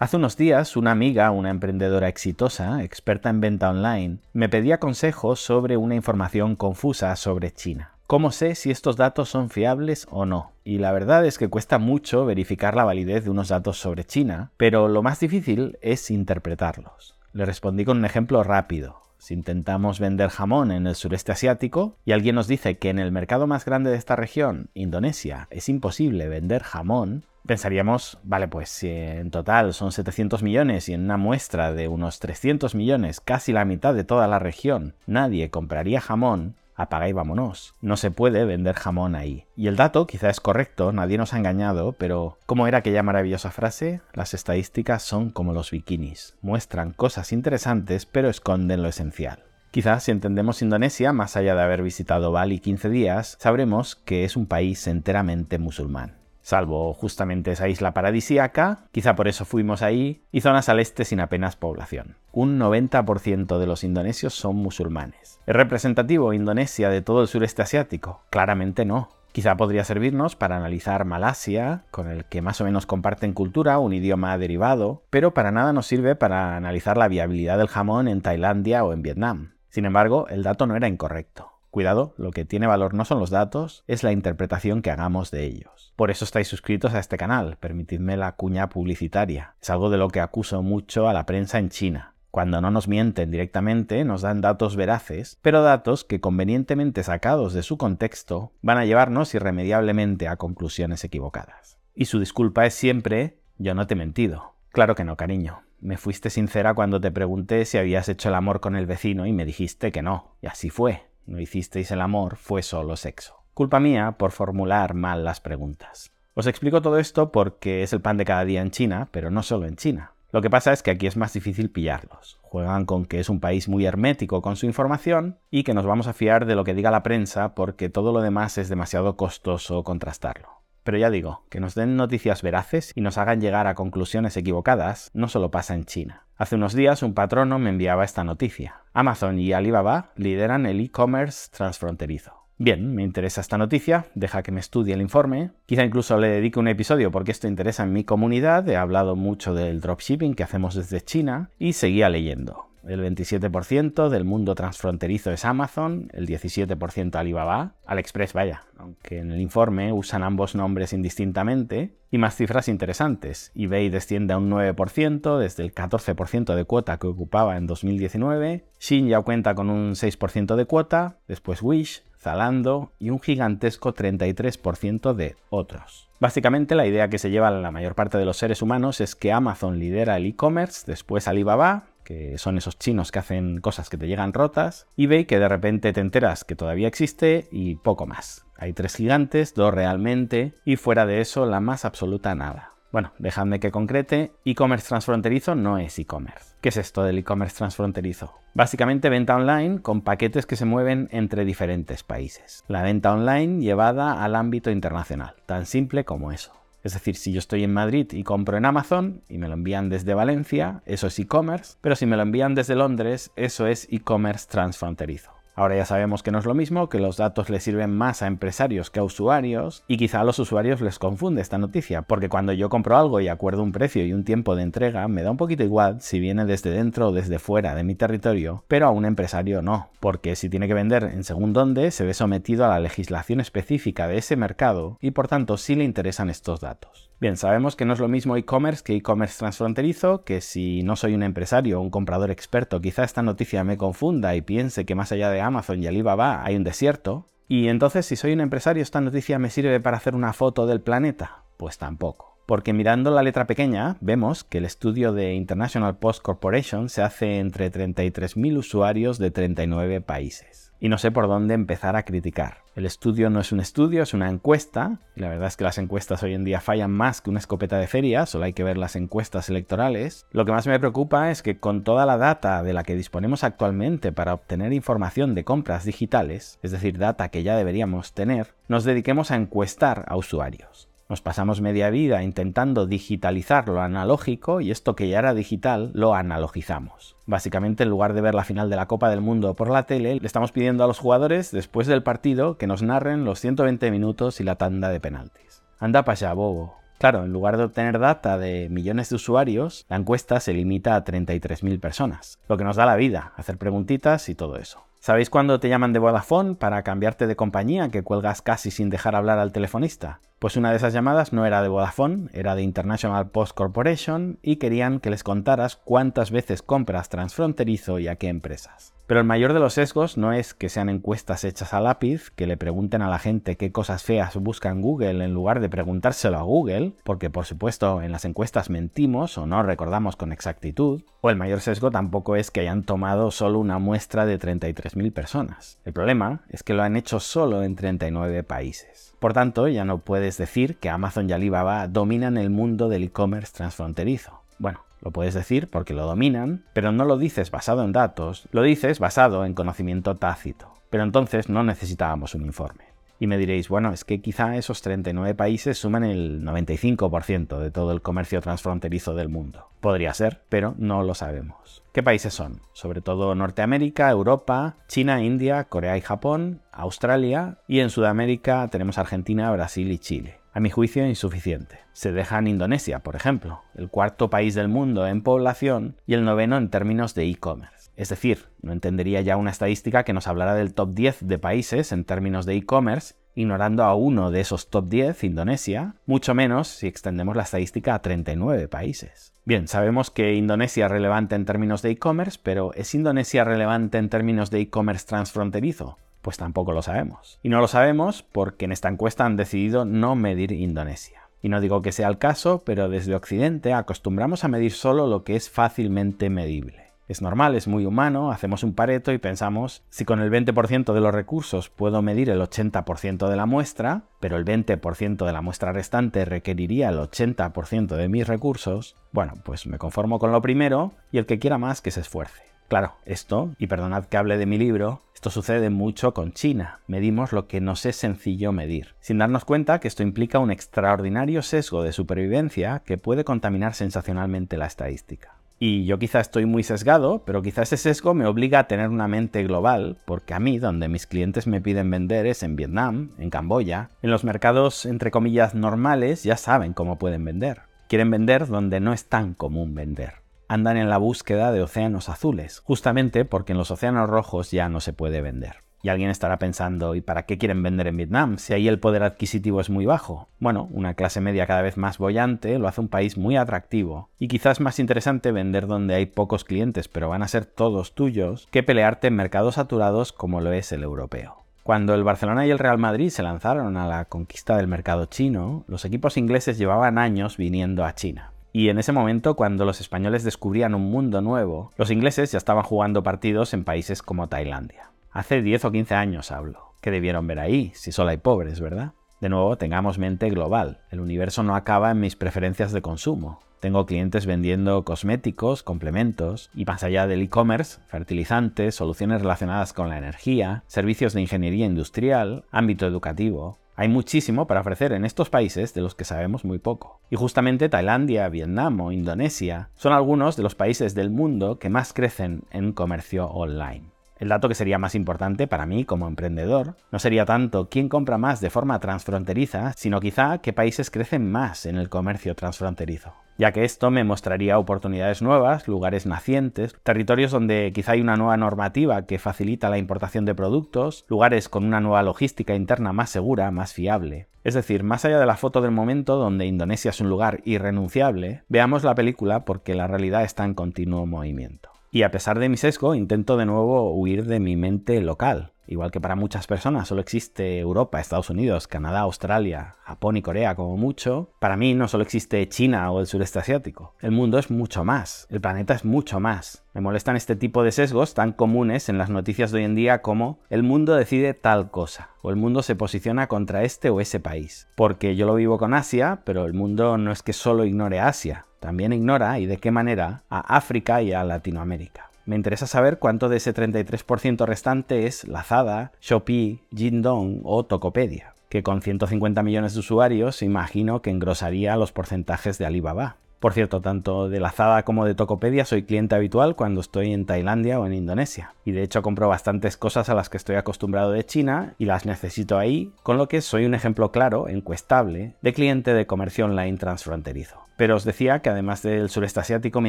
Hace unos días una amiga, una emprendedora exitosa, experta en venta online, me pedía consejos sobre una información confusa sobre China. ¿Cómo sé si estos datos son fiables o no? Y la verdad es que cuesta mucho verificar la validez de unos datos sobre China, pero lo más difícil es interpretarlos. Le respondí con un ejemplo rápido. Si intentamos vender jamón en el sureste asiático y alguien nos dice que en el mercado más grande de esta región, Indonesia, es imposible vender jamón, pensaríamos, vale, pues si en total son 700 millones y en una muestra de unos 300 millones, casi la mitad de toda la región, nadie compraría jamón, apaga y vámonos. No se puede vender jamón ahí. Y el dato quizá es correcto, nadie nos ha engañado, pero ¿cómo era aquella maravillosa frase? Las estadísticas son como los bikinis, muestran cosas interesantes pero esconden lo esencial. Quizás si entendemos Indonesia, más allá de haber visitado Bali 15 días, sabremos que es un país enteramente musulmán salvo justamente esa isla paradisíaca, quizá por eso fuimos ahí, y zonas al este sin apenas población. Un 90% de los indonesios son musulmanes. ¿Es representativo Indonesia de todo el sureste asiático? Claramente no. Quizá podría servirnos para analizar Malasia, con el que más o menos comparten cultura, un idioma derivado, pero para nada nos sirve para analizar la viabilidad del jamón en Tailandia o en Vietnam. Sin embargo, el dato no era incorrecto. Cuidado, lo que tiene valor no son los datos, es la interpretación que hagamos de ellos. Por eso estáis suscritos a este canal, permitidme la cuña publicitaria. Es algo de lo que acuso mucho a la prensa en China. Cuando no nos mienten directamente, nos dan datos veraces, pero datos que convenientemente sacados de su contexto van a llevarnos irremediablemente a conclusiones equivocadas. Y su disculpa es siempre, yo no te he mentido. Claro que no, cariño. Me fuiste sincera cuando te pregunté si habías hecho el amor con el vecino y me dijiste que no. Y así fue no hicisteis el amor, fue solo sexo. Culpa mía por formular mal las preguntas. Os explico todo esto porque es el pan de cada día en China, pero no solo en China. Lo que pasa es que aquí es más difícil pillarlos. Juegan con que es un país muy hermético con su información y que nos vamos a fiar de lo que diga la prensa porque todo lo demás es demasiado costoso contrastarlo. Pero ya digo, que nos den noticias veraces y nos hagan llegar a conclusiones equivocadas no solo pasa en China. Hace unos días un patrono me enviaba esta noticia. Amazon y Alibaba lideran el e-commerce transfronterizo. Bien, me interesa esta noticia, deja que me estudie el informe, quizá incluso le dedique un episodio porque esto interesa en mi comunidad, he hablado mucho del dropshipping que hacemos desde China y seguía leyendo. El 27% del mundo transfronterizo es Amazon, el 17% Alibaba, AliExpress vaya, aunque en el informe usan ambos nombres indistintamente, y más cifras interesantes. eBay desciende a un 9% desde el 14% de cuota que ocupaba en 2019, Shein ya cuenta con un 6% de cuota, después Wish, Zalando y un gigantesco 33% de otros. Básicamente la idea que se lleva la mayor parte de los seres humanos es que Amazon lidera el e-commerce, después Alibaba, que son esos chinos que hacen cosas que te llegan rotas, eBay que de repente te enteras que todavía existe y poco más. Hay tres gigantes, dos realmente, y fuera de eso la más absoluta nada. Bueno, dejadme que concrete, e-commerce transfronterizo no es e-commerce. ¿Qué es esto del e-commerce transfronterizo? Básicamente venta online con paquetes que se mueven entre diferentes países. La venta online llevada al ámbito internacional, tan simple como eso. Es decir, si yo estoy en Madrid y compro en Amazon y me lo envían desde Valencia, eso es e-commerce, pero si me lo envían desde Londres, eso es e-commerce transfronterizo. Ahora ya sabemos que no es lo mismo, que los datos le sirven más a empresarios que a usuarios y quizá a los usuarios les confunde esta noticia, porque cuando yo compro algo y acuerdo un precio y un tiempo de entrega, me da un poquito igual si viene desde dentro o desde fuera de mi territorio, pero a un empresario no, porque si tiene que vender en según dónde, se ve sometido a la legislación específica de ese mercado y por tanto sí le interesan estos datos. Bien, sabemos que no es lo mismo e-commerce que e-commerce transfronterizo, que si no soy un empresario o un comprador experto, quizá esta noticia me confunda y piense que más allá de Amazon y Alibaba hay un desierto. Y entonces, si soy un empresario, ¿esta noticia me sirve para hacer una foto del planeta? Pues tampoco. Porque mirando la letra pequeña, vemos que el estudio de International Post Corporation se hace entre 33.000 usuarios de 39 países y no sé por dónde empezar a criticar. El estudio no es un estudio, es una encuesta, y la verdad es que las encuestas hoy en día fallan más que una escopeta de feria, solo hay que ver las encuestas electorales. Lo que más me preocupa es que con toda la data de la que disponemos actualmente para obtener información de compras digitales, es decir, data que ya deberíamos tener, nos dediquemos a encuestar a usuarios. Nos pasamos media vida intentando digitalizar lo analógico y esto que ya era digital lo analogizamos. Básicamente, en lugar de ver la final de la Copa del Mundo por la tele, le estamos pidiendo a los jugadores, después del partido, que nos narren los 120 minutos y la tanda de penaltis. Anda para allá, bobo. Claro, en lugar de obtener data de millones de usuarios, la encuesta se limita a 33.000 personas, lo que nos da la vida, hacer preguntitas y todo eso. ¿Sabéis cuándo te llaman de Vodafone para cambiarte de compañía que cuelgas casi sin dejar hablar al telefonista? Pues una de esas llamadas no era de Vodafone, era de International Post Corporation y querían que les contaras cuántas veces compras transfronterizo y a qué empresas. Pero el mayor de los sesgos no es que sean encuestas hechas a lápiz, que le pregunten a la gente qué cosas feas busca en Google en lugar de preguntárselo a Google, porque por supuesto en las encuestas mentimos o no recordamos con exactitud, o el mayor sesgo tampoco es que hayan tomado solo una muestra de 33.000 personas. El problema es que lo han hecho solo en 39 países. Por tanto, ya no puedes decir que Amazon y Alibaba dominan el mundo del e-commerce transfronterizo. Bueno, lo puedes decir porque lo dominan, pero no lo dices basado en datos, lo dices basado en conocimiento tácito. Pero entonces no necesitábamos un informe. Y me diréis, bueno, es que quizá esos 39 países suman el 95% de todo el comercio transfronterizo del mundo. Podría ser, pero no lo sabemos. ¿Qué países son? Sobre todo Norteamérica, Europa, China, India, Corea y Japón, Australia y en Sudamérica tenemos Argentina, Brasil y Chile a mi juicio insuficiente. Se deja en Indonesia, por ejemplo, el cuarto país del mundo en población y el noveno en términos de e-commerce. Es decir, no entendería ya una estadística que nos hablara del top 10 de países en términos de e-commerce, ignorando a uno de esos top 10, Indonesia, mucho menos si extendemos la estadística a 39 países. Bien, sabemos que Indonesia es relevante en términos de e-commerce, pero ¿es Indonesia relevante en términos de e-commerce transfronterizo? Pues tampoco lo sabemos. Y no lo sabemos porque en esta encuesta han decidido no medir Indonesia. Y no digo que sea el caso, pero desde Occidente acostumbramos a medir solo lo que es fácilmente medible. Es normal, es muy humano, hacemos un pareto y pensamos, si con el 20% de los recursos puedo medir el 80% de la muestra, pero el 20% de la muestra restante requeriría el 80% de mis recursos, bueno, pues me conformo con lo primero y el que quiera más que se esfuerce. Claro, esto, y perdonad que hable de mi libro, esto sucede mucho con China. Medimos lo que nos es sencillo medir, sin darnos cuenta que esto implica un extraordinario sesgo de supervivencia que puede contaminar sensacionalmente la estadística. Y yo quizá estoy muy sesgado, pero quizá ese sesgo me obliga a tener una mente global, porque a mí donde mis clientes me piden vender es en Vietnam, en Camboya. En los mercados entre comillas normales ya saben cómo pueden vender. Quieren vender donde no es tan común vender andan en la búsqueda de océanos azules, justamente porque en los océanos rojos ya no se puede vender. Y alguien estará pensando, ¿y para qué quieren vender en Vietnam si ahí el poder adquisitivo es muy bajo? Bueno, una clase media cada vez más bollante lo hace un país muy atractivo, y quizás más interesante vender donde hay pocos clientes pero van a ser todos tuyos, que pelearte en mercados saturados como lo es el europeo. Cuando el Barcelona y el Real Madrid se lanzaron a la conquista del mercado chino, los equipos ingleses llevaban años viniendo a China. Y en ese momento, cuando los españoles descubrían un mundo nuevo, los ingleses ya estaban jugando partidos en países como Tailandia. Hace 10 o 15 años hablo. ¿Qué debieron ver ahí? Si solo hay pobres, ¿verdad? De nuevo, tengamos mente global. El universo no acaba en mis preferencias de consumo. Tengo clientes vendiendo cosméticos, complementos y más allá del e-commerce, fertilizantes, soluciones relacionadas con la energía, servicios de ingeniería industrial, ámbito educativo. Hay muchísimo para ofrecer en estos países de los que sabemos muy poco. Y justamente Tailandia, Vietnam o Indonesia son algunos de los países del mundo que más crecen en comercio online. El dato que sería más importante para mí como emprendedor no sería tanto quién compra más de forma transfronteriza, sino quizá qué países crecen más en el comercio transfronterizo ya que esto me mostraría oportunidades nuevas, lugares nacientes, territorios donde quizá hay una nueva normativa que facilita la importación de productos, lugares con una nueva logística interna más segura, más fiable. Es decir, más allá de la foto del momento donde Indonesia es un lugar irrenunciable, veamos la película porque la realidad está en continuo movimiento. Y a pesar de mi sesgo, intento de nuevo huir de mi mente local, Igual que para muchas personas solo existe Europa, Estados Unidos, Canadá, Australia, Japón y Corea como mucho, para mí no solo existe China o el sureste asiático. El mundo es mucho más, el planeta es mucho más. Me molestan este tipo de sesgos tan comunes en las noticias de hoy en día como el mundo decide tal cosa o el mundo se posiciona contra este o ese país. Porque yo lo vivo con Asia, pero el mundo no es que solo ignore Asia, también ignora y de qué manera a África y a Latinoamérica. Me interesa saber cuánto de ese 33% restante es Lazada, Shopee, Jingdong o Tokopedia, que con 150 millones de usuarios imagino que engrosaría los porcentajes de Alibaba. Por cierto, tanto de Lazada como de Tokopedia soy cliente habitual cuando estoy en Tailandia o en Indonesia. Y de hecho compro bastantes cosas a las que estoy acostumbrado de China y las necesito ahí, con lo que soy un ejemplo claro, encuestable, de cliente de comercio online transfronterizo. Pero os decía que además del sureste asiático me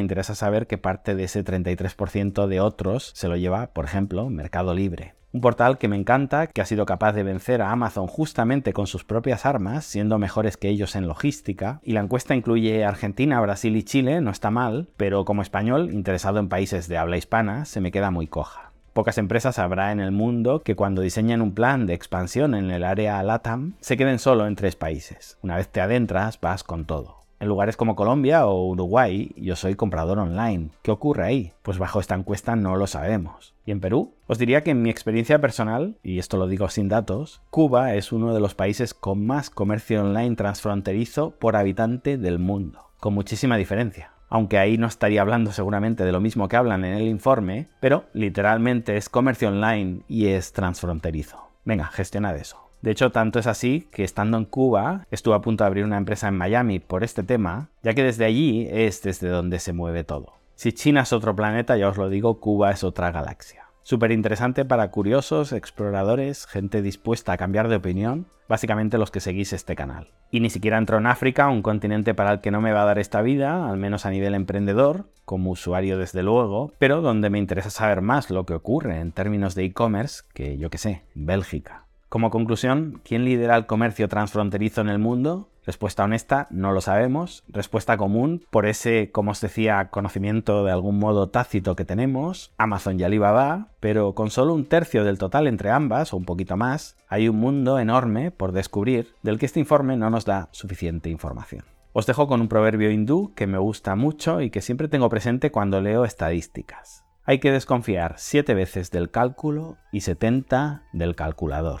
interesa saber qué parte de ese 33% de otros se lo lleva, por ejemplo, Mercado Libre. Un portal que me encanta, que ha sido capaz de vencer a Amazon justamente con sus propias armas, siendo mejores que ellos en logística. Y la encuesta incluye Argentina, Brasil y Chile, no está mal, pero como español, interesado en países de habla hispana, se me queda muy coja. Pocas empresas habrá en el mundo que cuando diseñan un plan de expansión en el área LATAM se queden solo en tres países. Una vez te adentras, vas con todo. En lugares como Colombia o Uruguay, yo soy comprador online. ¿Qué ocurre ahí? Pues bajo esta encuesta no lo sabemos. ¿Y en Perú? Os diría que en mi experiencia personal, y esto lo digo sin datos, Cuba es uno de los países con más comercio online transfronterizo por habitante del mundo, con muchísima diferencia. Aunque ahí no estaría hablando seguramente de lo mismo que hablan en el informe, pero literalmente es comercio online y es transfronterizo. Venga, gestionad eso. De hecho, tanto es así que estando en Cuba estuve a punto de abrir una empresa en Miami por este tema, ya que desde allí es desde donde se mueve todo. Si China es otro planeta, ya os lo digo, Cuba es otra galaxia. Súper interesante para curiosos, exploradores, gente dispuesta a cambiar de opinión, básicamente los que seguís este canal. Y ni siquiera entro en África, un continente para el que no me va a dar esta vida, al menos a nivel emprendedor, como usuario desde luego, pero donde me interesa saber más lo que ocurre en términos de e-commerce que, yo que sé, Bélgica. Como conclusión, ¿quién lidera el comercio transfronterizo en el mundo? Respuesta honesta, no lo sabemos. Respuesta común, por ese, como os decía, conocimiento de algún modo tácito que tenemos, Amazon y Alibaba, pero con solo un tercio del total entre ambas, o un poquito más, hay un mundo enorme por descubrir del que este informe no nos da suficiente información. Os dejo con un proverbio hindú que me gusta mucho y que siempre tengo presente cuando leo estadísticas. Hay que desconfiar 7 veces del cálculo y 70 del calculador.